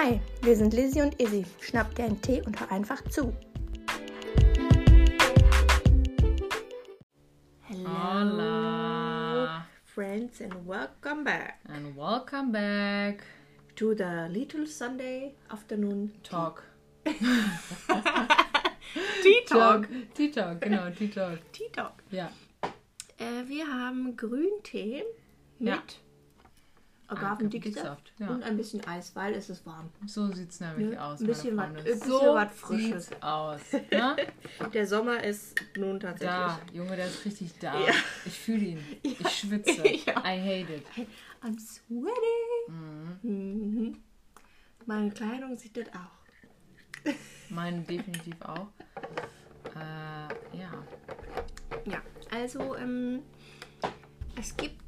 Hi, wir sind Lizzie und Izzy. Schnapp dir einen Tee und hör einfach zu. Hello, Hola. friends, and welcome back And welcome back. to the Little Sunday Afternoon Talk. Tea Talk. Tea Talk, genau, Tea Talk. Tea Talk. Ja. Äh, wir haben Grüntee mit Ja. Agavendicksaft ja. und ein bisschen Eis, weil es ist warm. So sieht's nämlich Ne? aus. Ein bisschen was- ein bisschen so was Frisches. aus. Ne? Der Sommer ist nun tatsächlich. Da, Junge, der ist richtig da. Ja. Ich fühle ihn. Ich schwitze. Ja. I hate it. I'm sweating. Mhm. Meine Kleidung sieht das auch. Meine definitiv auch. Äh, ja. Ja, also ähm, es gibt ah,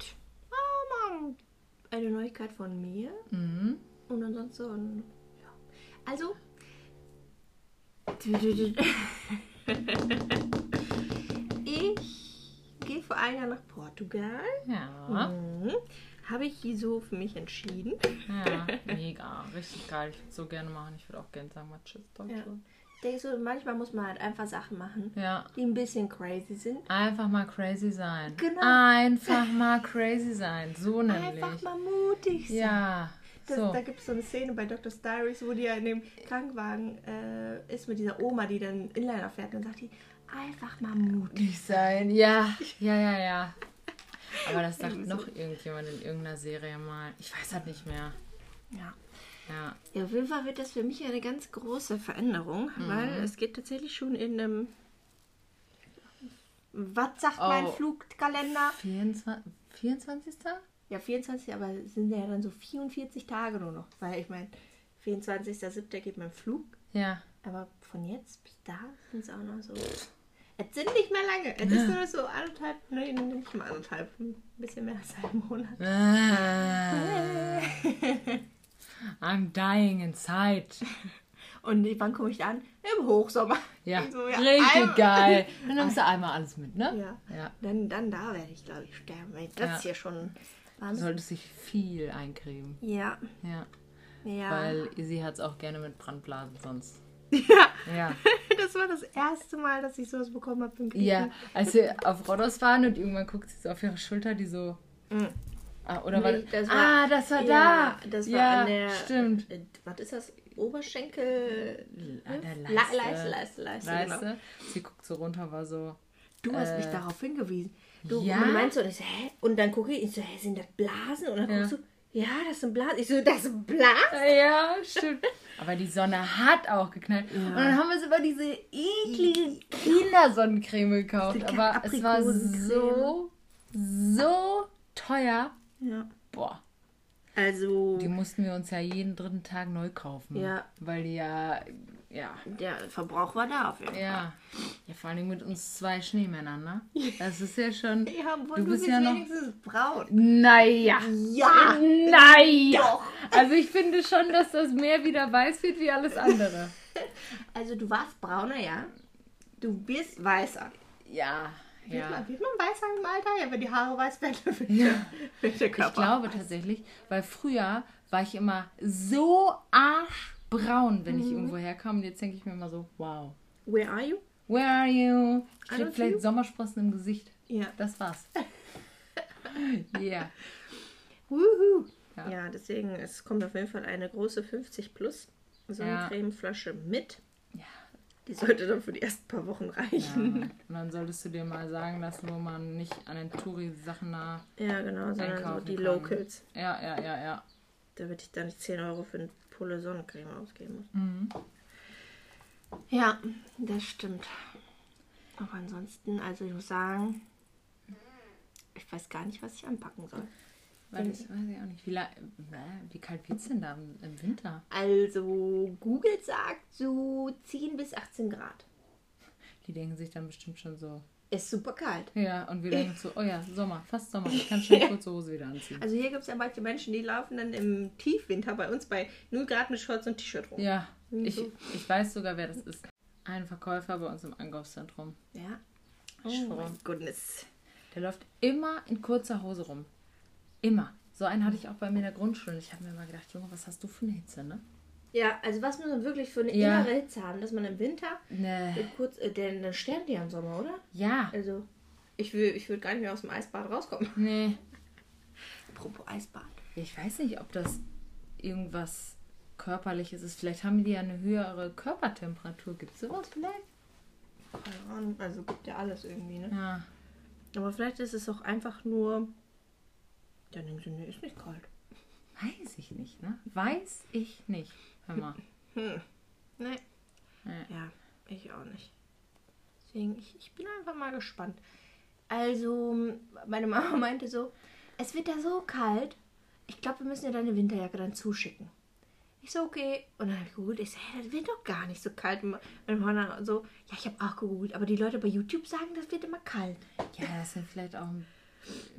Neuigkeit von mir Mhm. und ansonsten ja. Also ich gehe vor einem Jahr nach Portugal. Ja. Mhm. Habe ich so für mich entschieden. Ja, mega. Richtig geil. Ich würde so gerne machen. Ich würde auch gerne sagen, mal Tschüss, Deutschland. Ich denke so, manchmal muss man halt einfach Sachen machen, Ja. die ein bisschen crazy sind. Einfach mal crazy sein. Genau. Einfach mal crazy sein. So nämlich. Einfach mal mutig sein. Ja. Das, so. Da gibt es so eine Szene bei Dr. Diaries, wo die ja in dem Krankenwagen äh, ist mit dieser Oma, die dann Inliner fährt. Und dann sagt die, einfach mal mutig. Sein. Ja. Ja, ja, ja. Aber das sagt noch irgendjemand in irgendeiner Serie mal. Ich weiß halt nicht mehr. Ja. Ja. ja. Auf jeden Fall wird das für mich eine ganz große Veränderung, weil es geht tatsächlich schon in einem. Was sagt mein Oh. Flugkalender? 24. 24. Ja, 24, aber es sind ja dann so 44 Tage nur noch. Weil ich meine, 24.07. geht mein Flug. Ja. Aber von jetzt bis da sind es auch noch so. Es sind nicht mehr lange. Es ist nur so anderthalb, nee, nicht mal anderthalb, ein bisschen mehr als einen Monat. Ah. I'm dying inside. Und wann komme ich da an? Im Hochsommer. Ja. So, ja, Richtig geil. Dann nimmst du einmal alles mit, ne? Ja. Ja. Dann, dann da werde ich, glaube ich, sterben. Weil das Ja. hier schon. Du Wahnsinn. solltest dich viel eincremen. Ja. Ja. Ja. Weil sie hat es auch gerne mit Brandblasen sonst. ja. Ja. Das war das erste Mal, dass ich sowas bekommen habe. Ja, als wir auf Rodos waren und irgendwann guckt sie so auf ihre Schulter, die so. Ah, oder war Nee, das war- Ah, das war Ja, da. das war ja, an der. Stimmt. Äh, was ist das? Oberschenkel. An der Le- Leiste. Leiste, Leiste, Leiste. Genau. Leiste. Sie guckt so runter, war so. Du hast mich Äh, darauf hingewiesen. Du ja? meinst so, hä? Und dann gucke ich, ich so, hä, sind das Blasen? Und dann Ja. guckst du, ja, das sind Blasen. Ich so, das sind Blasen? Ja, stimmt. Aber die Sonne hat auch geknallt. Und dann haben wir über diese eklige Kindersonnencreme gekauft. Aber es war so, so teuer. Ja. Boah. Also, Die mussten wir uns ja jeden dritten Tag neu kaufen. Ja. Weil die ja, ja, der Verbrauch war da auf jeden Fall. ja. Ja, vor allem mit uns zwei Schneemännern, ne? Das ist ja schon. Ja, und du bist ja noch. wenigstens braun. Naja. Ja, Naja. Also ich finde schon, dass das Meer wieder weiß wird wie alles andere. Also du warst brauner, ja. Du bist weißer. Ja. Wird, Ja. man, wird man weißer im Alter? Ja, wenn die Haare weiß werden, wird, der, wird Körper. Ich glaube tatsächlich, weil früher war ich immer so arschbraun, wenn ich Mhm. irgendwo herkam. Und jetzt denke ich mir immer so, wow. Where are you? Where are you? Ich don't vielleicht you. Sommersprossen im Gesicht. Ja. Das war's. Yeah. Wuhu. Ja. Ja. deswegen, es kommt auf jeden Fall eine große 50 plus Sonnencremeflasche mit. Ja. Die sollte dann für die ersten paar Wochen ja. reichen. Und dann solltest du dir mal sagen lassen, wo man nicht an den Touri-Sachen nah. Ja, genau, sondern so die kann. Locals. Ja, ja, ja, ja. Damit ich da nicht 10 Euro für eine Pulle Sonnencreme ausgeben muss. Mhm. Ja, das stimmt. Aber ansonsten, also ich muss sagen, ich weiß gar nicht, was ich anpacken soll. Weil das weiß ich auch nicht. Wie, äh, wie kalt wird's denn da im, Winter? Also Google sagt so 10 bis 18 Grad. Die denken sich dann bestimmt schon so. Ist super kalt. Ja, und wir denken so, oh ja, Sommer, fast Sommer. Ich kann schon kurze Hose wieder anziehen. Also hier gibt es ja manche Menschen, die laufen dann im Tiefwinter bei uns bei 0 Grad mit Shorts und T-Shirt rum. Ja, ich, so. ich weiß sogar, wer das ist. Ein Verkäufer bei uns im Einkaufszentrum. Ja. Ich Oh schwöre. mein goodness. Der läuft immer in kurzer Hose rum. Immer. So einen hatte ich auch bei mir in der Grundschule. Und ich habe mir mal gedacht, Junge, was hast du für eine Hitze, ne? Ja, also was muss man wirklich für eine Ja. innere Hitze haben, dass man im Winter Ne. äh, kurz, äh, denn dann sterben die ja im Sommer, oder? Ja. Also, ich will, ich würde gar nicht mehr aus dem Eisbad rauskommen. Nee. Apropos Eisbad. Ich weiß nicht, ob das irgendwas Körperliches ist. Vielleicht haben die ja eine höhere Körpertemperatur. Gibt es sowas vielleicht? Keine Ahnung, also gibt ja alles irgendwie, ne? Ja. Aber vielleicht ist es auch einfach nur. Dann denken sie, nee, ist nicht kalt. Weiß ich nicht, ne? Weiß ich nicht. Hör mal. Hm. Nee. Nee. Ja, ich auch nicht. Deswegen, ich, ich bin einfach mal gespannt. Also, meine Mama meinte so, es wird da so kalt. Ich glaube, wir müssen dir deine Winterjacke dann zuschicken. Ich so, okay. Und dann habe ich gegoogelt. Ich so, hä, das wird doch gar nicht so kalt. Und Mama dann so, ja, ich habe auch gegoogelt. Aber die Leute bei YouTube sagen, das wird immer kalt. Ja, das sind vielleicht auch ein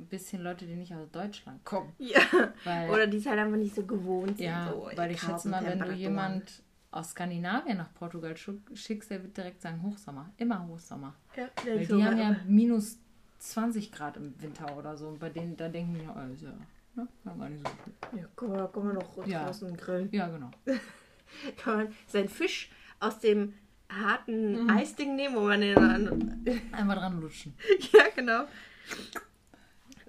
bisschen Leute, die nicht aus Deutschland kommen. Ja. Weil, Oder die es halt einfach nicht so gewohnt sind. ja, so weil ich schätze mal, wenn du jemand aus Skandinavien nach Portugal schick- schickst, der wird direkt sagen Hochsommer. Immer Hochsommer. Ja, Weil die haben ja minus 20 Grad im Winter oder so. Und bei denen, da denken die, oh, ist ja, ne, ja gar nicht so viel. Ja, kann man, kann man doch Ja. draußen grillen. Ja, genau. Kann man seinen Fisch aus dem harten Mhm. Eisding nehmen, wo man den dann... Einmal dran lutschen. ja, genau.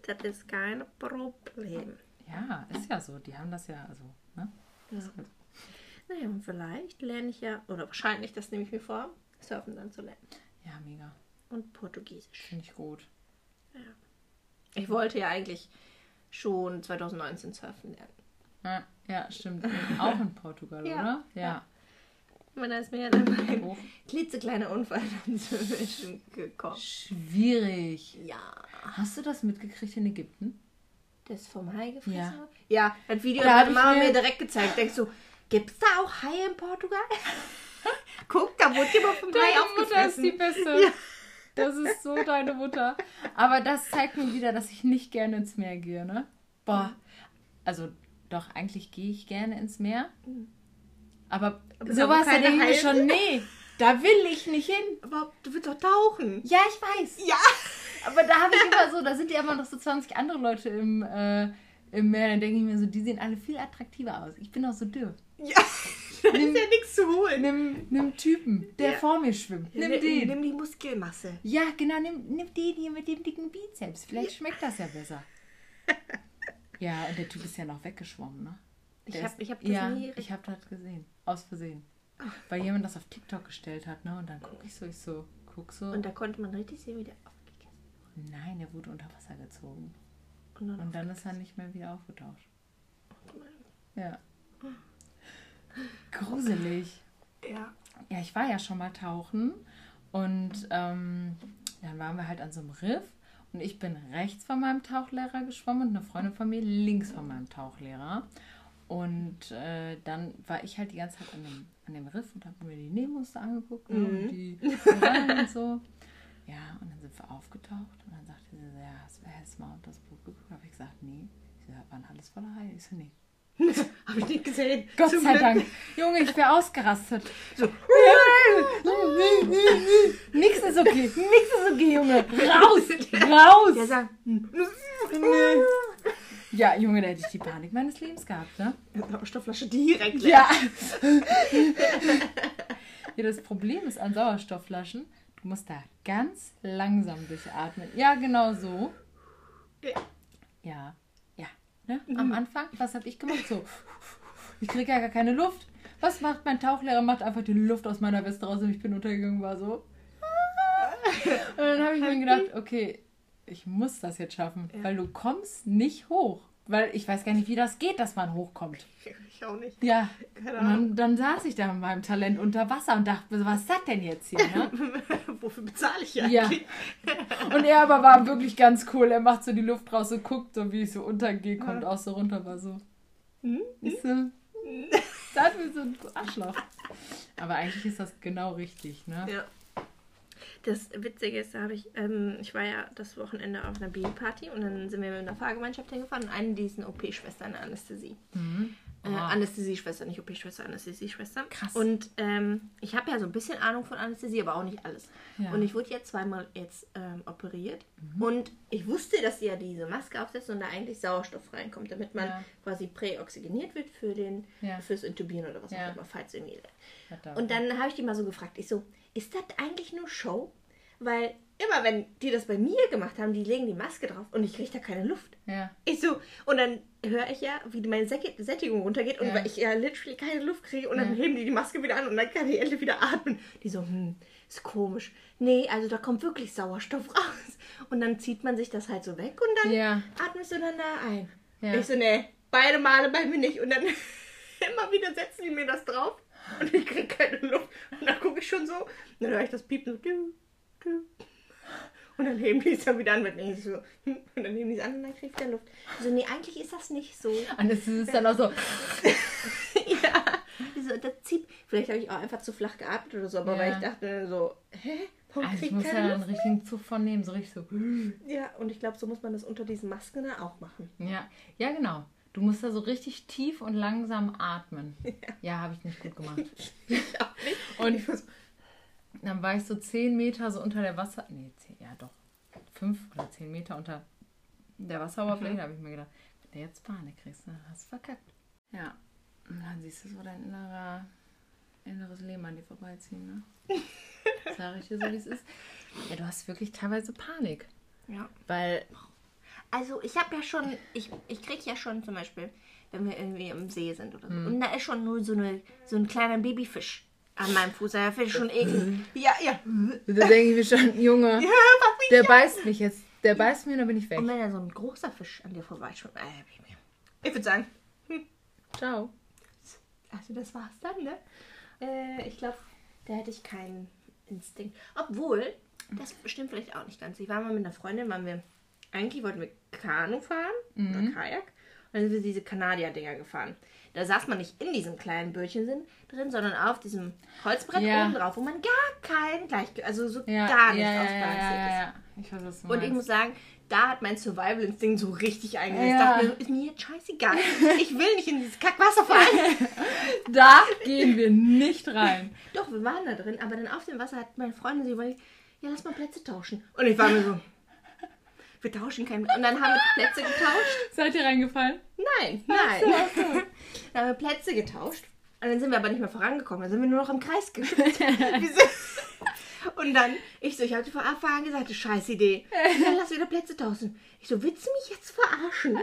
Das ist kein Problem. Ja, ist ja so. Die haben das ja, also, ne? Ja. Naja, und vielleicht lerne ich ja, oder wahrscheinlich, das nehme ich mir vor, Surfen dann zu lernen. Ja, mega. Und Portugiesisch. Finde ich gut. Ich wollte ja eigentlich schon 2019 surfen lernen. Ja, ja stimmt. Auch in Portugal, Ja. oder? Ja. Aber da ist mir ja dann ein Hoch. klitzekleiner Unfall dazwischen gekommen. Schwierig. Ja. Hast du das mitgekriegt in Ägypten? Das vom Hai gefressen Ja. Ja, das Video Da hat Mama mir- direkt gezeigt. Denkst du, gibt's da auch Haie in Portugal? Guck, da wurde jemand vom Hai aufgefressen. Beste. Ja. Das ist so deine Mutter. Aber das zeigt mir wieder, dass ich nicht gerne ins Meer gehe, ne? Boah. Also, doch, eigentlich gehe ich gerne ins Meer. Aber, Aber sowas, wo da keine denke ich mir Haie schon, nee, da will ich nicht hin. Aber du willst doch tauchen. Ja, ich weiß. Ja. Aber da habe ich immer so, da sind ja immer noch so 20 andere Leute im, äh, im Meer. Dann denke ich mir so, die sehen alle viel attraktiver aus. Ich bin auch so dürr. Ja. Da ist ja nichts zu holen. Nimm, nimm Typen, der Ja. vor mir schwimmt. Nimm den. Nimm die Muskelmasse. Ja, genau, nimm, nimm den hier mit dem dicken Bizeps. Vielleicht schmeckt das ja besser. Ja, und der Typ ist ja noch weggeschwommen, ne? Ich Der ich hab das ja, nie- ich habe das gesehen. Aus Versehen. Weil jemand das auf TikTok gestellt hat, ne? Und dann gucke ich so, ich so, guck so. Und da konnte man richtig sehen, wie der aufgegessen Nein, der wurde unter Wasser gezogen. Und dann, Und dann ist er nicht mehr wieder aufgetaucht. Ja. Gruselig. Ja. Ja, ich war ja schon mal tauchen und ähm, dann waren wir halt an so einem Riff und ich bin rechts von meinem Tauchlehrer geschwommen und eine Freundin von mir links von meinem Tauchlehrer. Und äh, dann war ich halt die ganze Zeit an dem, an dem Riff und habe mir die Nemos angeguckt ne, und die und so. Ja, und dann sind wir aufgetaucht und dann sagte sie, ja, hast du jetzt mal unter das Boot geguckt? Habe ich gesagt, nee. Sie sagt, waren alles voller Haie? Ich so, nee. Hab ich nicht gesehen. Gott Zum sei Glück. Dank. Junge, ich wäre ausgerastet. So. Nix ist okay. Nix ist okay, Junge. Raus. Raus. Ja, sag. Ja, Junge, da hätte ich die Panik meines Lebens gehabt, ne? Sauerstoffflasche direkt. leer. Ja. ja, das Problem ist an Sauerstoffflaschen, du musst da ganz langsam durchatmen. Ja, genau so. Ja. Ja, ja. Ne? Am Anfang, was habe ich gemacht? So, ich kriege ja gar keine Luft. Was macht mein Tauchlehrer? Macht einfach die Luft aus meiner Weste raus und ich bin untergegangen, war so. Und dann habe ich mir gedacht, okay, ich muss das jetzt schaffen, weil du kommst nicht hoch. Weil ich weiß gar nicht, wie das geht, dass man hochkommt. Ich auch nicht. Ja, Keine und dann, saß ich da mit meinem Talent unter Wasser und dachte, was ist das denn jetzt hier? Ne? Wofür bezahle ich Ja. eigentlich? Und er aber war wirklich ganz cool. Er macht so die Luft raus und guckt so, wie ich so untergehe, kommt auch so runter, war so. Hm? Ich so. Das ist so ein Arschloch. Aber eigentlich ist das genau richtig, ne? Ja. Das Witzige ist, da habe ich, ähm, ich war ja das Wochenende auf einer Babyparty und dann sind wir mit einer Fahrgemeinschaft hingefahren und eine, die ist eine OP-Schwester in der Anästhesie. Mhm. Äh, Ah. Anästhesieschwester, nicht OP-Schwester, Anästhesieschwester. Krass. Und ähm, ich habe ja so ein bisschen Ahnung von Anästhesie, aber auch nicht alles. Ja. Mhm. Und ich wurde jetzt zweimal jetzt ähm, operiert. Und ich wusste, dass die ja diese Maske aufsetzen und da eigentlich Sauerstoff reinkommt, damit man Ja. quasi präoxygeniert wird für den, Ja. fürs Intubieren oder was auch immer, falls irgendwie. Verdammt. Und dann habe ich die mal so gefragt, ich so, ist das eigentlich nur Show? Weil immer, wenn die das bei mir gemacht haben, die legen die Maske drauf und ich kriege da keine Luft. ja. Ich so, und dann höre ich ja, wie meine Sättigung runtergeht und Ja. weil ich ja literally keine Luft kriege und dann Ja. heben die die Maske wieder an und dann kann ich endlich wieder atmen. Die so, hm, ist komisch. Nee, also da kommt wirklich Sauerstoff raus. Und dann zieht man sich das halt so weg und dann Ja. atmest du dann da ein. Ich so, nee, beide Male bei mir nicht. Und dann immer wieder setzen die mir das drauf und ich kriege keine Luft. Und dann gucke ich schon so, und dann höre ich das Piepen so. Und dann heben die es dann wieder an, ich so, und dann heben die es an und dann kriege ich wieder Luft. So, nee, eigentlich ist das nicht so. Und es ist dann auch so. ja. So, das zieht, vielleicht habe ich auch einfach zu flach geatmet oder so, aber Ja. weil ich dachte so, hä? Warum Also ich muss ja einen richtigen Zug von nehmen, so richtig so. Ja, und ich glaube, so muss man das unter diesen Masken auch machen. Ja, ja genau. Du musst da so richtig tief und langsam atmen. Ja, habe ich nicht gut gemacht. Ich auch nicht. Und Ich muss- dann war ich so 10 Meter so unter der Wasser... Nee, 10, ja doch. 5 oder 10 Meter unter der Wasseroberfläche. Da habe ich mir gedacht, wenn du jetzt Panik kriegst, dann hast du verkackt. Ja, und dann siehst du so dein innerer, inneres Leben an dir vorbeiziehen, ne? Sag ich dir so, wie es ist. Ja, du hast wirklich teilweise Panik. ja. Weil, Also ich habe ja schon, ich, ich kriege ja schon zum Beispiel, wenn wir irgendwie im See sind oder so. Mhm. Und da ist schon nur so, eine, so ein kleiner Babyfisch an meinem Fuß. Da finde ich schon eklig. Ja, ja. da denke ich mir schon, Junge, Ja, Papi. der beißt mich jetzt. Der beißt mir und dann bin ich weg. Und wenn da so ein großer Fisch an dir vorbeischwimmt, äh, ich würde sagen, Ciao. also das war's dann, ne? Äh, ich glaube, da hätte ich keinen Instinkt. Obwohl, das stimmt vielleicht auch nicht ganz. Ich war mal mit einer Freundin, waren wir, eigentlich wollten wir Kanu fahren oder Kajak. Und dann sind wir diese Kanadier-Dinger gefahren. Da saß man nicht in diesem kleinen Bötchen drin, sondern auf diesem Holzbrett Ja. oben drauf, wo man gar kein Gleichgewicht, also so Ja, gar nicht ja, ja, ja, ausbalanciert ist. Ich weiß, was du Und ich muss sagen, da hat mein Survival-Instinkt so richtig eingesetzt. Ja. Ich dachte mir, ist mir jetzt scheißegal. Ich will nicht in dieses Kackwasser fallen. Da gehen wir nicht rein. Doch, wir waren da drin, aber dann auf dem Wasser hat meine Freundin sich überlegt, ja, lass mal Plätze tauschen. Und ich war mir so, wir tauschen keinen. Und dann haben wir Plätze getauscht. Seid ihr reingefallen? Nein, nein. Dann haben wir Plätze getauscht. Und dann sind wir aber nicht mehr vorangekommen. Dann sind wir nur noch im Kreis sind- Und dann, ich so, ich habe von Anfang an gesagt, scheiß Idee. Dann lass wieder Plätze tauschen. Ich so, willst du mich jetzt verarschen?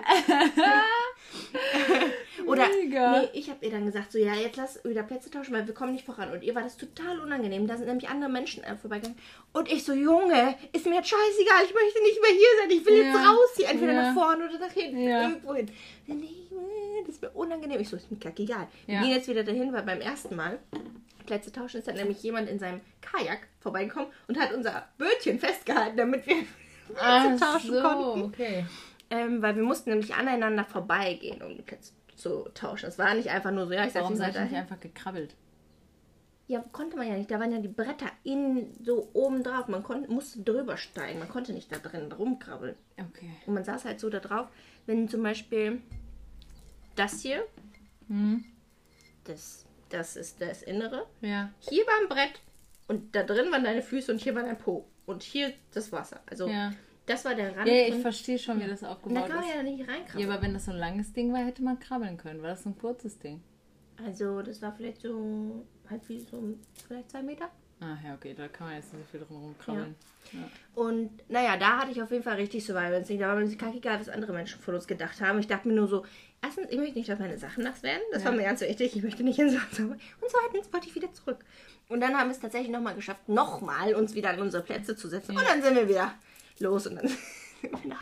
Oder, Mega. nee, ich habe ihr dann gesagt, so, ja, jetzt lass wieder Plätze tauschen, weil wir kommen nicht voran. Und ihr war das total unangenehm. Da sind nämlich andere Menschen äh, vorbeigegangen. Und ich so, Junge, ist mir jetzt scheißegal, ich möchte nicht mehr hier sein. Ich will jetzt Ja. raus hier, entweder Ja. nach vorne oder nach hinten, Ja. irgendwo hin. Nee, nee, das ist mir unangenehm. Ich so, ist mir kackegal. Wir Ja. gehen jetzt wieder dahin, weil beim ersten Mal Plätze tauschen ist dann nämlich jemand in seinem Kajak vorbeigekommen und hat unser Bötchen festgehalten, damit wir Plätze tauschen konnten. okay. Ähm, weil wir mussten nämlich aneinander vorbeigehen, um die Plätze zu tauschen. Es war nicht einfach nur so, ja, ich Warum seid ihr nicht einfach gekrabbelt? Ja, konnte man ja nicht. Da waren ja die Bretter in so oben drauf. Man konnte, musste drüber steigen. Man konnte nicht da drin rumkrabbeln. Okay. Und man saß halt so da drauf, wenn zum Beispiel das hier, Hm. das, das ist das Innere. Ja. Hier war ein Brett und da drin waren deine Füße und hier war dein Po. Und hier das Wasser. Also Ja. das war der Rand. Ja, ich verstehe schon, wie das und da aufgebaut kann man ist. ja nicht Ja, reinkrabbeln. aber wenn das so ein langes Ding war, hätte man krabbeln können. War das so ein kurzes Ding? Also das war vielleicht so, halt wie so, vielleicht zwei Meter. Ah, ja, okay, da kann man jetzt nicht so viel drum krabbeln. Ja. Und naja, da hatte ich auf jeden Fall richtig Survival Instinct. Da war mir das kackegal, was andere Menschen von uns gedacht haben. Ich dachte mir nur so, erstens, ich möchte nicht, dass meine Sachen nass werden. Das war Ja. mir ganz wichtig. Ich möchte nicht in so Und zweitens wollte ich wieder zurück. Und dann haben wir es tatsächlich nochmal geschafft, nochmal uns wieder an unsere Plätze zu setzen. Und dann sind wir wieder los und dann sind wir wieder,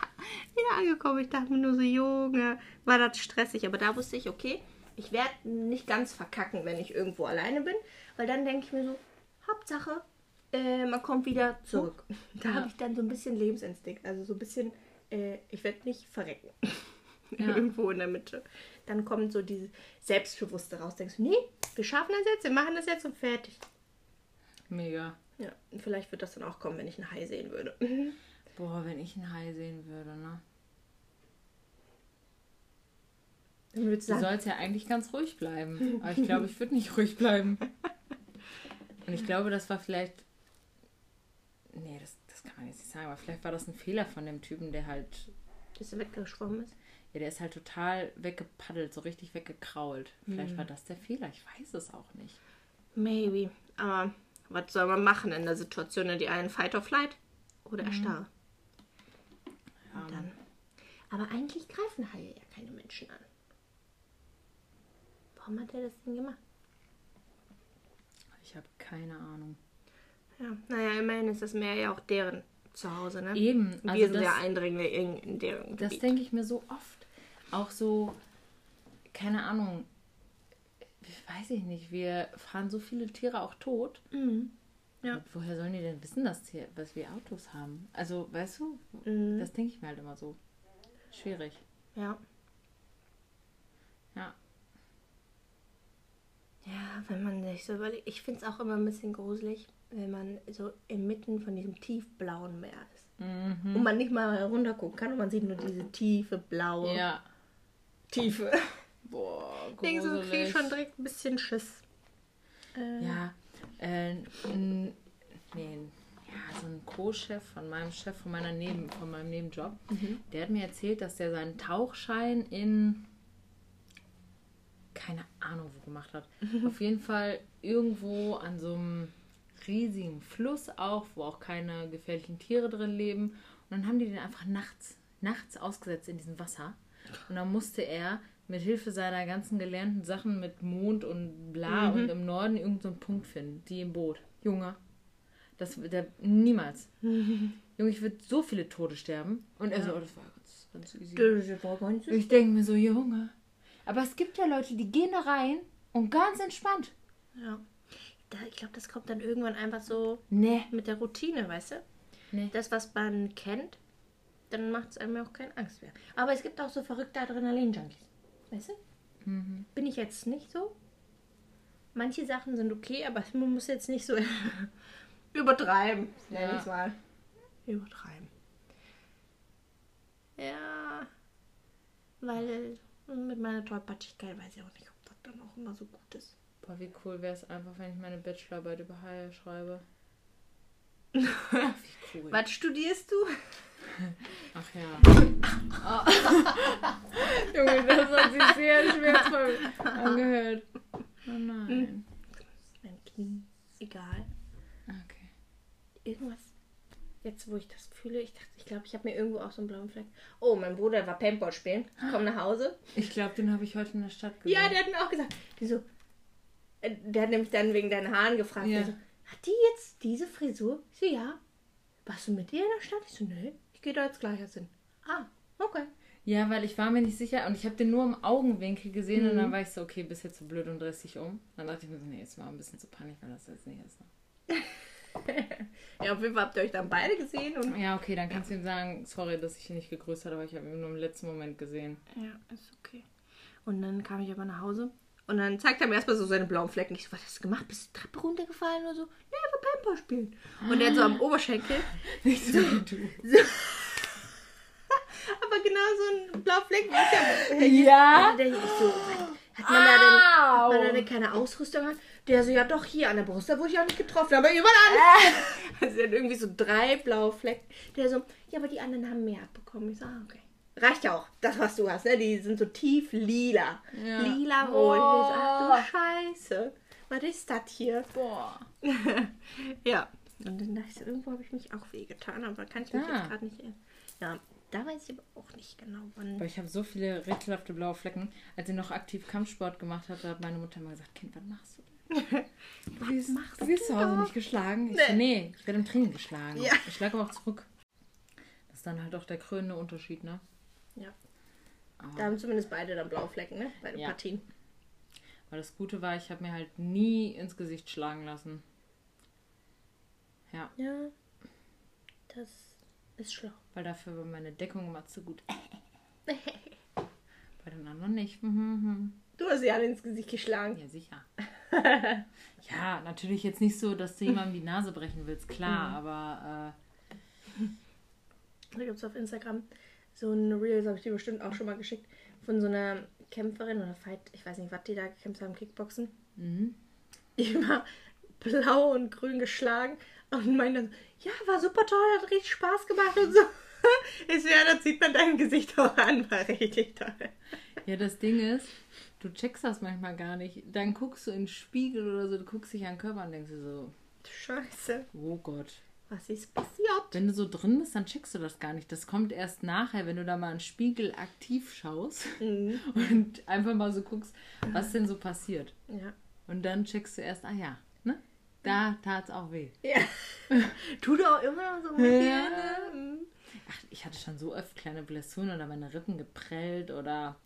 wieder angekommen. Ich dachte mir nur so, Junge, war das stressig. Aber da wusste ich, okay, ich werde nicht ganz verkacken, wenn ich irgendwo alleine bin. Weil dann denke ich mir so, Hauptsache, äh, man kommt wieder zurück. Da Ja. habe ich dann so ein bisschen Lebensinstinkt. Also so ein bisschen, äh, ich werde nicht verrecken. Ja. Irgendwo in der Mitte. Dann kommt so dieses Selbstbewusste raus. Denkst du, nee, wir schaffen das jetzt, wir machen das jetzt und fertig. Mega. Ja, und vielleicht wird das dann auch kommen, wenn ich einen Hai sehen würde. Boah, wenn ich einen Hai sehen würde, ne? Dann würdest Du du sagen, sollst ja eigentlich ganz ruhig bleiben. Aber ich glaube, ich würde nicht ruhig bleiben. Und ich glaube, das war vielleicht. Nee, das, das kann man jetzt nicht sagen, aber vielleicht war das ein Fehler von dem Typen, der halt. dass er weggeschwommen ist. Ja, der ist halt total weggepaddelt, so richtig weggekrault. Vielleicht war das der Fehler, ich weiß es auch nicht. Maybe. Aber was soll man machen in der Situation? In die einen Fight or Flight oder erstarre? Ja, Dann. Aber eigentlich greifen Haie ja keine Menschen an. Warum hat er das denn gemacht? Ich habe keine Ahnung. Ja, naja, immerhin ist das Meer ja auch deren Zuhause, ne? Eben, Wir also sind das, ja Eindringlinge in, in deren das Gebiet. denke ich mir so oft. Auch so, keine Ahnung, weiß ich nicht, wir fahren so viele Tiere auch tot. Mhm. Ja. Woher sollen die denn wissen, dass, hier, dass wir Autos haben? Also, weißt du, Mhm. das denke ich mir halt immer so. Schwierig. Ja. Ja, wenn man sich so überlegt. Ich finde es auch immer ein bisschen gruselig, wenn man so inmitten von diesem tiefblauen Meer ist. Mhm. Und man nicht mal runtergucken kann und man sieht nur diese tiefe, blaue Ja. Tiefe. Boah, Ich denke so, kriege ich gruselig. schon direkt ein bisschen Schiss. Äh, Ja, äh, nee, ja, so ein Co-Chef von meinem Chef, von meiner Neben, von meinem Nebenjob, der hat mir erzählt, dass der seinen Tauchschein in keine Ahnung wo gemacht hat. Auf jeden Fall irgendwo an so einem riesigen Fluss auch, wo auch keine gefährlichen Tiere drin leben. Und dann haben die den einfach nachts, nachts ausgesetzt in diesem Wasser. Und dann musste er mit Hilfe seiner ganzen gelernten Sachen mit Mond und bla und im Norden irgendeinen so Punkt finden, die im Boot. Junge, das der niemals. Junge, ich würde so viele Tote sterben. Und er so, oh, das war ganz, ganz easy. Ich denke mir so, Junge. Aber es gibt ja Leute, die gehen da rein und ganz entspannt. Ja. Da, ich glaube, das kommt dann irgendwann einfach so Nee. mit der Routine, weißt du? Nee. Das, was man kennt, dann macht es einem ja auch keine Angst mehr. Aber es gibt auch so verrückte Adrenalin-Junkies. Weißt du? Mhm. Bin ich jetzt nicht so. Manche Sachen sind okay, aber man muss jetzt nicht so übertreiben, nenne Ja. ich mal. Übertreiben. Ja. Weil mit meiner Tollpatschigkeit weiß ich auch nicht, ob das dann auch immer so gut ist. Boah, wie cool wäre es einfach, wenn ich meine Bachelorarbeit über Haie schreibe. Wie cool. Was studierst du? Ach ja. Junge, das hat sich sehr schmerzvoll angehört. Oh nein. Mein Knie. Egal. Okay. Irgendwas. Jetzt, wo ich das fühle, ich dachte, ich glaube, ich habe mir irgendwo auch so einen blauen Fleck. Oh, mein Bruder war Paintball spielen. Ich komme nach Hause. Ich glaube, den habe ich heute in der Stadt gesehen. Ja, der hat mir auch gesagt. Die so, äh, der hat nämlich dann wegen deinen Haaren gefragt. Ja. So, hat die jetzt diese Frisur? Ich so, ja. Warst du mit dir in der Stadt? Ich so, nee. Ich gehe da jetzt gleich hin. Ah, okay. Ja, weil ich war mir nicht sicher und ich habe den nur im Augenwinkel gesehen und dann war ich so, okay, bist jetzt so blöd und drehst dich um. Dann dachte ich mir so, nee, jetzt mal ein bisschen zu panik, weil das jetzt nicht ist. Ne? Ja, auf jeden Fall habt ihr euch dann beide gesehen. Und Ja, okay, dann kannst du ihm sagen, sorry, dass ich ihn nicht gegrüßt habe, aber ich habe ihn nur im letzten Moment gesehen. ja, ist okay. Und dann kam ich aber nach Hause. Und dann zeigt er mir erstmal so seine blauen Flecken. Ich so, was hast du gemacht? Bist du die Treppe runtergefallen oder so? Nee, aber Paintball spielen. Und er hat so am Oberschenkel Nicht so wie du. Aber genau so ein wie ich ja. Ja? Und der, ich so, was? Hat man da denn, hat man da denn keine Ausrüstung? Der so, ja doch, hier an der Brust, da wurde ich auch nicht getroffen, aber überall. Also er hat irgendwie so drei blaue Flecken. Der so, ja, aber die anderen haben mehr abbekommen. Ich so, ah, okay. Reicht ja auch, das, was du hast, ne? Die sind so tief lila. Ja. Lila-rot. Ich so, ach Oh. du Scheiße. Was ist das hier? Boah. Ja. Und dann dachte ich so, irgendwo habe ich mich auch wehgetan, aber kann ich mich Da. jetzt gerade nicht erinnern. Ja, da weiß ich aber auch nicht genau, wann. Aber ich habe so viele rätselhafte blaue Flecken. Als ich noch aktiv Kampfsport gemacht hatte, hat meine Mutter immer gesagt, Kind, was machst du denn? Was machst Du wirst zu Hause nicht geschlagen? Ich so, nee, ich werde im Training geschlagen. Ja. Ich schlage aber auch zurück. Das ist dann halt auch der krönende Unterschied, ne? Ja. Aber, Da haben zumindest beide dann blaue Flecken, ne? Beide Ja. Partien. weil das Gute war, ich habe mir halt nie ins Gesicht schlagen lassen. Ja, Ja. Das ist schlau. weil dafür war meine Deckung immer zu gut. Bei den anderen nicht. Mhm, Du hast sie alle ins Gesicht geschlagen. mhm. Ja, sicher. ja, natürlich jetzt nicht so, dass du jemandem die Nase brechen willst, klar, aber Da gibt es auf Instagram so ein Reel, das habe ich dir bestimmt auch schon mal geschickt, von so einer Kämpferin oder Fight, ich weiß nicht, was die da gekämpft haben, Kickboxen. Mhm. Die war blau und grün geschlagen und meinte, dann, ja, war super toll, hat richtig Spaß gemacht und so. Ist ja, das sieht man deinem Gesicht auch an, war richtig toll. Ja, das Ding ist, du checkst das manchmal gar nicht. Dann guckst du in den Spiegel oder so, du guckst dich an den Körper und denkst dir so, Scheiße, oh Gott. was ist passiert? Wenn du so drin bist, dann checkst du das gar nicht. Das kommt erst nachher, wenn du da mal in den Spiegel aktiv schaust Mhm. und einfach mal so guckst, was denn so passiert. Ja. Und dann checkst du erst, ah ja? Da tat's auch weh. ja. Tut auch immer noch so mit Ja. dir, ne? Ach, ich hatte schon so oft kleine Blessuren oder meine Rippen geprellt oder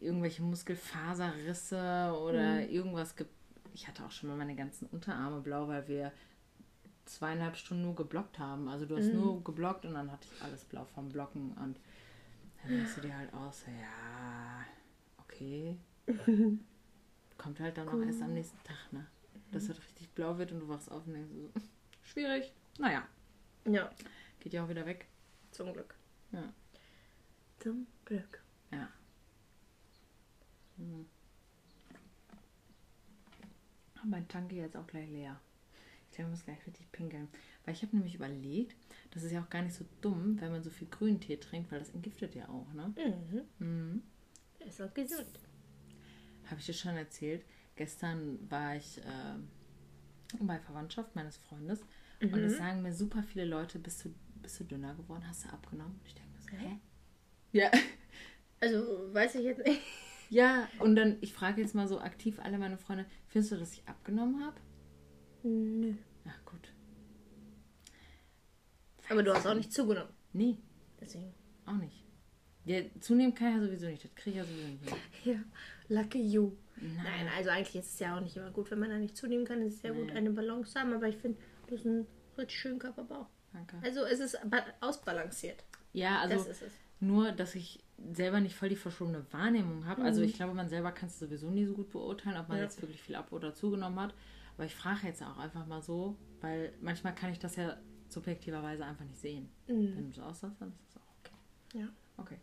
irgendwelche Muskelfaserrisse oder irgendwas. Ge ich hatte auch schon mal meine ganzen Unterarme blau, weil wir zweieinhalb Stunden nur geblockt haben. Also du hast nur geblockt und dann hatte ich alles blau vom Blocken und dann denkst du dir halt aus, ja, okay. Kommt halt dann auch erst am nächsten Tag, ne? Dass das richtig blau wird und du wachst auf und denkst so, schwierig. Naja, Ja, geht ja auch wieder weg. zum Glück. Ja. Zum Glück. Ja. Hm. Mein Tank ist jetzt auch gleich leer. Ich glaube, ich muss gleich richtig pinkeln. Weil ich habe nämlich überlegt, das ist ja auch gar nicht so dumm, wenn man so viel Grüntee trinkt, weil das entgiftet ja auch, ne? Mhm. Mhm. Ist auch gesund. Habe ich dir schon erzählt. Gestern war ich äh, bei Verwandtschaft meines Freundes und es sagen mir super viele Leute, bist du, bist du dünner geworden, hast du abgenommen? Ich denke mir so, hä? Ja. Also, weiß ich jetzt nicht. Ja, und dann, ich frage jetzt mal so aktiv alle meine Freunde, findest du, dass ich abgenommen habe? Nö. Ja, gut. Aber du hast auch nicht zugenommen. Nee, Deswegen. auch nicht. Ja, zunehmen kann ich ja sowieso nicht, das kriege ich ja sowieso nicht. Ja, lucky you. Nein. Nein, also eigentlich ist es ja auch nicht immer gut, wenn man da nicht zunehmen kann. Es ist ja gut, Nee. eine Balance zu haben, aber ich finde, du hast einen richtig schönen Körperbau. Danke. Also es ist ba- ausbalanciert. Ja, also das ist es. nur, dass ich selber nicht voll die verschobene Wahrnehmung habe. Also ich glaube, man selber kann es sowieso nie so gut beurteilen, ob man Ja. jetzt wirklich viel ab- oder zugenommen hat. Aber ich frage jetzt auch einfach mal so, weil manchmal kann ich das ja subjektiverweise einfach nicht sehen. Mhm. Wenn du so aussahst, dann ist das auch okay. Ja. Okay.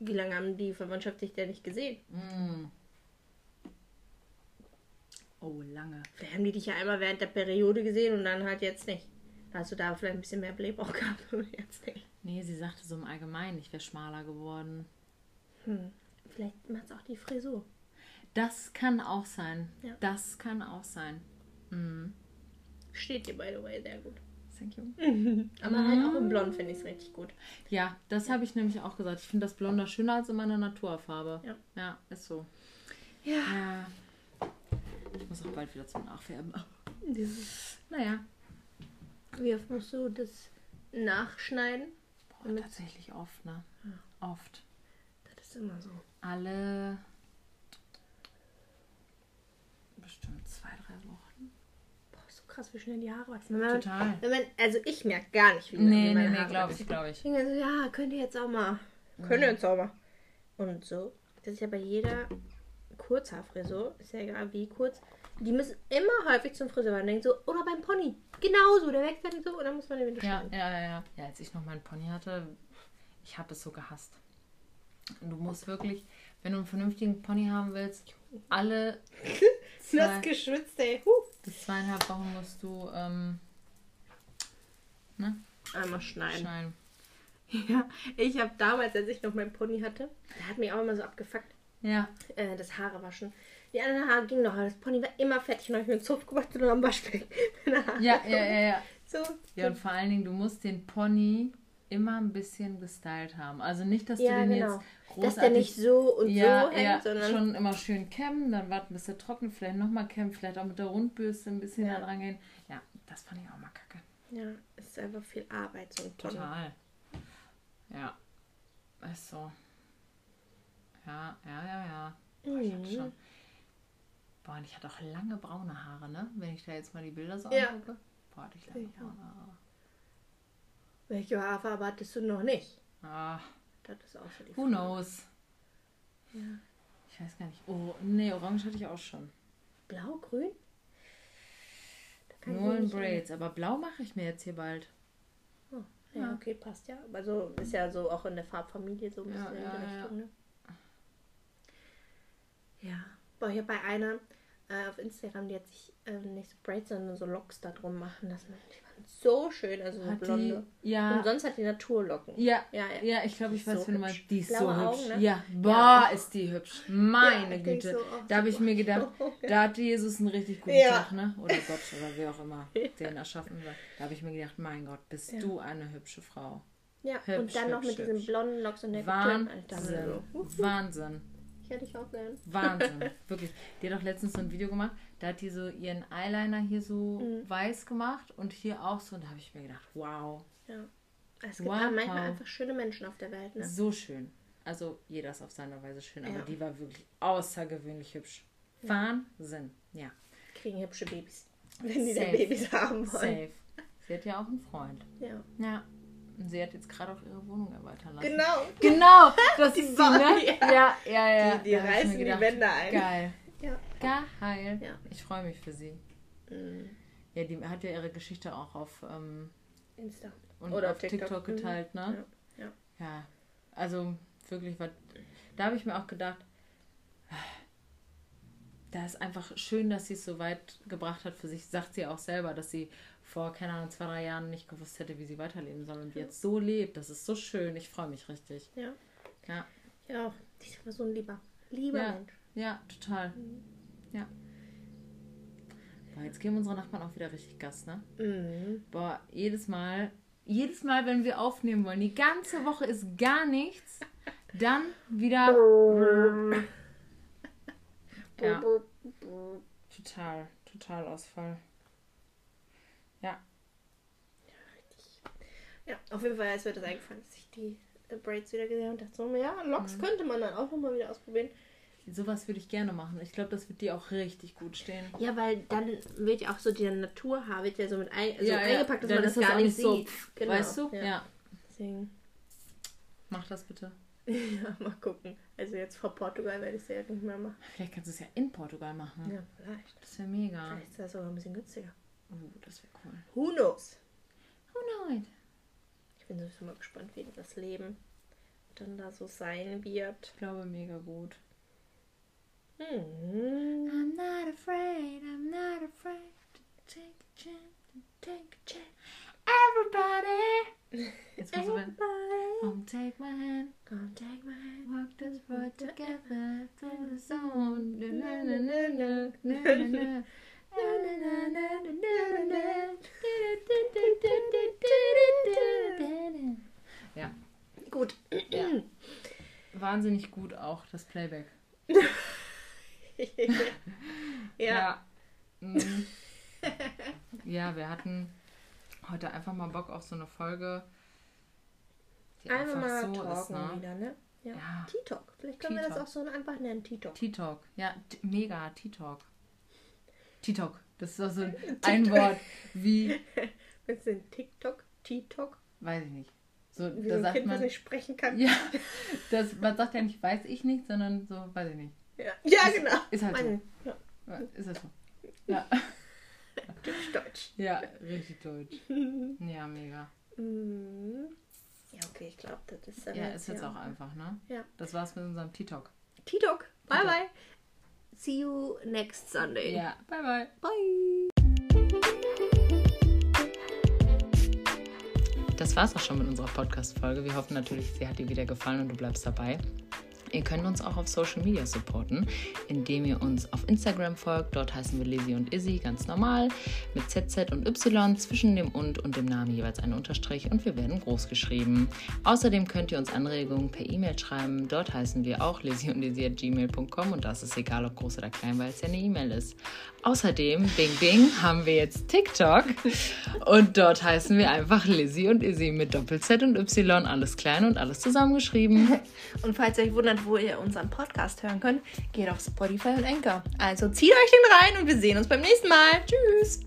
Wie lange haben die Verwandtschaft dich denn nicht gesehen? Mm. Oh, lange. Vielleicht haben die dich ja einmal während der Periode gesehen und dann halt jetzt nicht. Hast du da vielleicht ein bisschen mehr Blähbauch gehabt und jetzt nicht. Nee, sie sagte so im Allgemeinen, ich wäre schmaler geworden. Hm. Vielleicht macht es auch die Frisur. Das kann auch sein. Ja. Das kann auch sein. Mhm. Steht dir, by the way, sehr gut. Thank you. Aber halt auch im Blond finde ich es richtig gut. Ja, das habe ich nämlich auch gesagt. Ich finde das Blonder schöner als in meiner Naturfarbe. Ja. Ja, ist so. Ja. Ja. Ich muss auch bald wieder zum Nachfärben. Naja. Wie oft musst du das nachschneiden? Boah, tatsächlich oft, ne? Oft. Das ist immer so. Alle bestimmt zwei, drei Wochen. Boah, so krass, wie schnell die Haare wachsen. Wenn man, Total. wenn man, also ich merke gar nicht, wie wie Nee, nee, meine nee, Haare glaube wachsen. ich, glaube ich. Ich denke so, ja, könnt ihr jetzt auch mal. Könnt ihr jetzt auch mal. Und so. Das ist ja bei jeder Kurzhaarfrisur, ist ja egal wie kurz, die müssen immer häufig zum Friseur und denken so, oder beim Pony. Genauso, der wächst dann so und dann muss man den wieder Ja, ja, ja, ja. Ja, als ich noch meinen Pony hatte, ich habe es so gehasst. Und du musst wirklich, wenn du einen vernünftigen Pony haben willst, alle zwei, Das geschwitzt, ey. Huh. bis zweieinhalb Wochen musst du ähm, ne, Einmal schneiden. schneiden. Ja, ich habe damals, als ich noch meinen Pony hatte, der hat mich auch immer so abgefuckt, Ja, äh, das Haare waschen. Die anderen Haare gingen noch, aber das Pony war immer fertig und habe ich mir einen Zopf gemacht und am Waschbecken. ja, ja, ja, ja. So. Ja, und vor allen Dingen, du musst den Pony immer ein bisschen gestylt haben. Also nicht, dass Ja, du den genau. jetzt großartig... Dass der nicht so und ja, so hängt, ja, sondern schon immer schön kämmen, dann warten, bis der trocknet, vielleicht nochmal kämmen, vielleicht auch mit der Rundbürste ein bisschen Ja. da dran gehen. Ja, das fand ich auch mal kacke. ja, es ist einfach viel Arbeit, so ein Pony. Total. Ja. Ist so. Ja, ja, ja, ja. Boah, ich hatte Mhm. schon. Boah, und ich hatte auch lange braune Haare, ne? Wenn ich da jetzt mal die Bilder so Ja. angucke. Boah, hatte ich lange braune Haare. Welche Haarfarbe hattest du noch nicht? Ah, Das ist auch so die who Frage. knows? Ja. Ich weiß gar nicht. Oh, nee, orange hatte ich auch schon. Blau, grün? Nur mich in nicht Braids. Aber blau mache ich mir jetzt hier bald. Oh, ja, Ja. okay, passt ja. Also ist ja so auch in der Farbfamilie so ein bisschen ja, in die ja. Richtung, ne? Boah, hier bei einer äh, auf Instagram, die hat sich äh, nicht so Braids, sondern so Locks da drum machen lassen. Die waren so schön, also so Hat blonde. die, ja, Und sonst hat die Naturlocken. ja, Ja, ja, ja. ich glaube, ich weiß, so du hübsch. meinst. Die ist so hübsch. Augen, ne? Ja, boah, Ja. ist die hübsch. Meine ich denk Güte. so, da habe ich super. mir gedacht, da hat Jesus einen richtig guten Ja. Tag, ne? Oder Gott oder wer auch immer den erschaffen wird. Da habe ich mir gedacht, mein Gott, bist Ja. du eine hübsche Frau. Ja, Hübsch, und dann noch hübsch, mit diesen hübsch. blonden Locks und der Wahnsinn. Wahnsinn. Ich hätte dich auch gern. Wahnsinn. Wirklich. Die hat auch letztens so ein Video gemacht, da hat die so ihren Eyeliner hier so Mhm. weiß gemacht und hier auch so. Und da habe ich mir gedacht, wow, Ja. Es gibt Wow. manchmal einfach schöne Menschen auf der Welt, ne? so schön. Also jeder ist auf seine Weise schön, aber Ja. die war wirklich außergewöhnlich hübsch. Wahnsinn. Ja. Kriegen hübsche Babys. Wenn die dann. Babys haben wollen. Safe. Sie hat ja auch einen Freund. Ja. Ja. Und sie hat jetzt gerade auch ihre Wohnung erweitern lassen. Genau. Genau, das Die ist sie, ne? Ja. Ja, ja. Die, die reißen die Wände ein. Geil. Ja. Geil. Ja. Ich freue mich für sie. Mhm. Ja, die hat ja ihre Geschichte auch auf, ähm, Insta. und Oder auf TikTok, TikTok. geteilt, ne? Ja. Ja. Ja. Also wirklich, was, da habe ich mir auch gedacht, da ist einfach schön, dass sie es so weit gebracht hat für sich. Sagt sie auch selber, dass sie vor, keine Ahnung, zwei, drei Jahren nicht gewusst hätte, wie sie weiterleben soll und jetzt so lebt. Das ist so schön. Ich freue mich richtig. Ja. Ja. Ja, auch. Die ist immer so ein lieber, lieber Ja. Mensch. Ja, total. Ja. Boah, jetzt geben unsere Nachbarn auch wieder richtig Gas, ne? Mhm. Boah, jedes Mal, jedes Mal, wenn wir aufnehmen wollen, die ganze Woche ist gar nichts, dann wieder. Ja, total, total Ausfall. Ja, Ja, auf jeden Fall ist mir das eingefallen, dass ich die Braids wieder gesehen und dachte so, ja, Locks Mhm. könnte man dann auch nochmal wieder ausprobieren. sowas würde ich gerne machen. Ich glaube, das wird dir auch richtig gut stehen. Ja, weil dann wird ja auch so die Naturhaar wird ja so mit ein, so Ja, ja, eingepackt, dass dann man das das gar nicht nicht so, sieht. Genau, Weißt du? Ja. Ja. Deswegen, Mach das bitte. ja, mal gucken. Also jetzt vor Portugal werde ich es ja nicht mehr machen. Vielleicht kannst du es ja in Portugal machen. Ja, vielleicht. Das wäre mega. Vielleicht ist das sogar ein bisschen günstiger. Oh, das wäre cool. Who knows? Who knows? Ich bin sowieso mal gespannt, wie das Leben dann da so sein wird. Ich glaube, mega gut. Mhm. I'm not afraid, I'm not afraid to take a chance, to take a chance. Everybody! Jetzt muss ich Come take my hand, Come take my hand. walk this road together through the zone. Na, na, na, na, na. Na, na, na, na, na, na, na. Ja, Gut. ja. Wahnsinnig gut auch das Playback. ja. Mm. ja, wir hatten heute einfach mal Bock auf so eine Folge, die Einfach mal so talken ist, ne? wieder, ne? Ja. Ja. T-Talk. Vielleicht können wir das auch so einfach nennen, T-Talk. T-Talk. Ja, mega, T-Talk. T-Talk. Das ist doch so ein, ein Wort wie, Was ist denn TikTok? T-Talk? weiß ich nicht. So, Wie so da ein sagt Kind, was man, nicht sprechen kann. ja, das, man sagt ja nicht, weiß ich nicht, sondern so, weiß ich nicht. Ja, ja Ist- genau. ist halt so. Ja, Ist das so? Ja, Deutsch, Deutsch. ja, richtig deutsch. Ja, mega. Mhm. Ja, okay, ich glaube, das ist dann Ja, ist jetzt auch einfach, ne? Ja. Das war's mit unserem T-Talk. T-Talk. Bye, bye. See you next Sunday. Ja, bye, bye. Bye. Das war's auch schon mit unserer Podcast-Folge. Wir hoffen natürlich, sie hat dir wieder gefallen und du bleibst dabei. Ihr könnt uns auch auf Social Media supporten, indem ihr uns auf Instagram folgt. Dort heißen wir Lizzie und Izzy ganz normal mit ZZ und Y zwischen dem und und dem Namen jeweils ein Unterstrich und wir werden groß geschrieben. Außerdem könnt ihr uns Anregungen per E-Mail schreiben. Dort heißen wir auch Lizzie und Izzy at gmail.com und das ist egal, ob groß oder klein, weil es ja eine E-Mail ist. Außerdem, Bing Bing, haben wir jetzt TikTok und dort heißen wir einfach Lizzie und Izzy mit Doppel-Z und Y, alles klein und alles zusammengeschrieben. Und falls ihr euch wundert, wo ihr unseren Podcast hören könnt, geht auf Spotify und Anchor. Also zieht euch den rein und wir sehen uns beim nächsten Mal. Tschüss.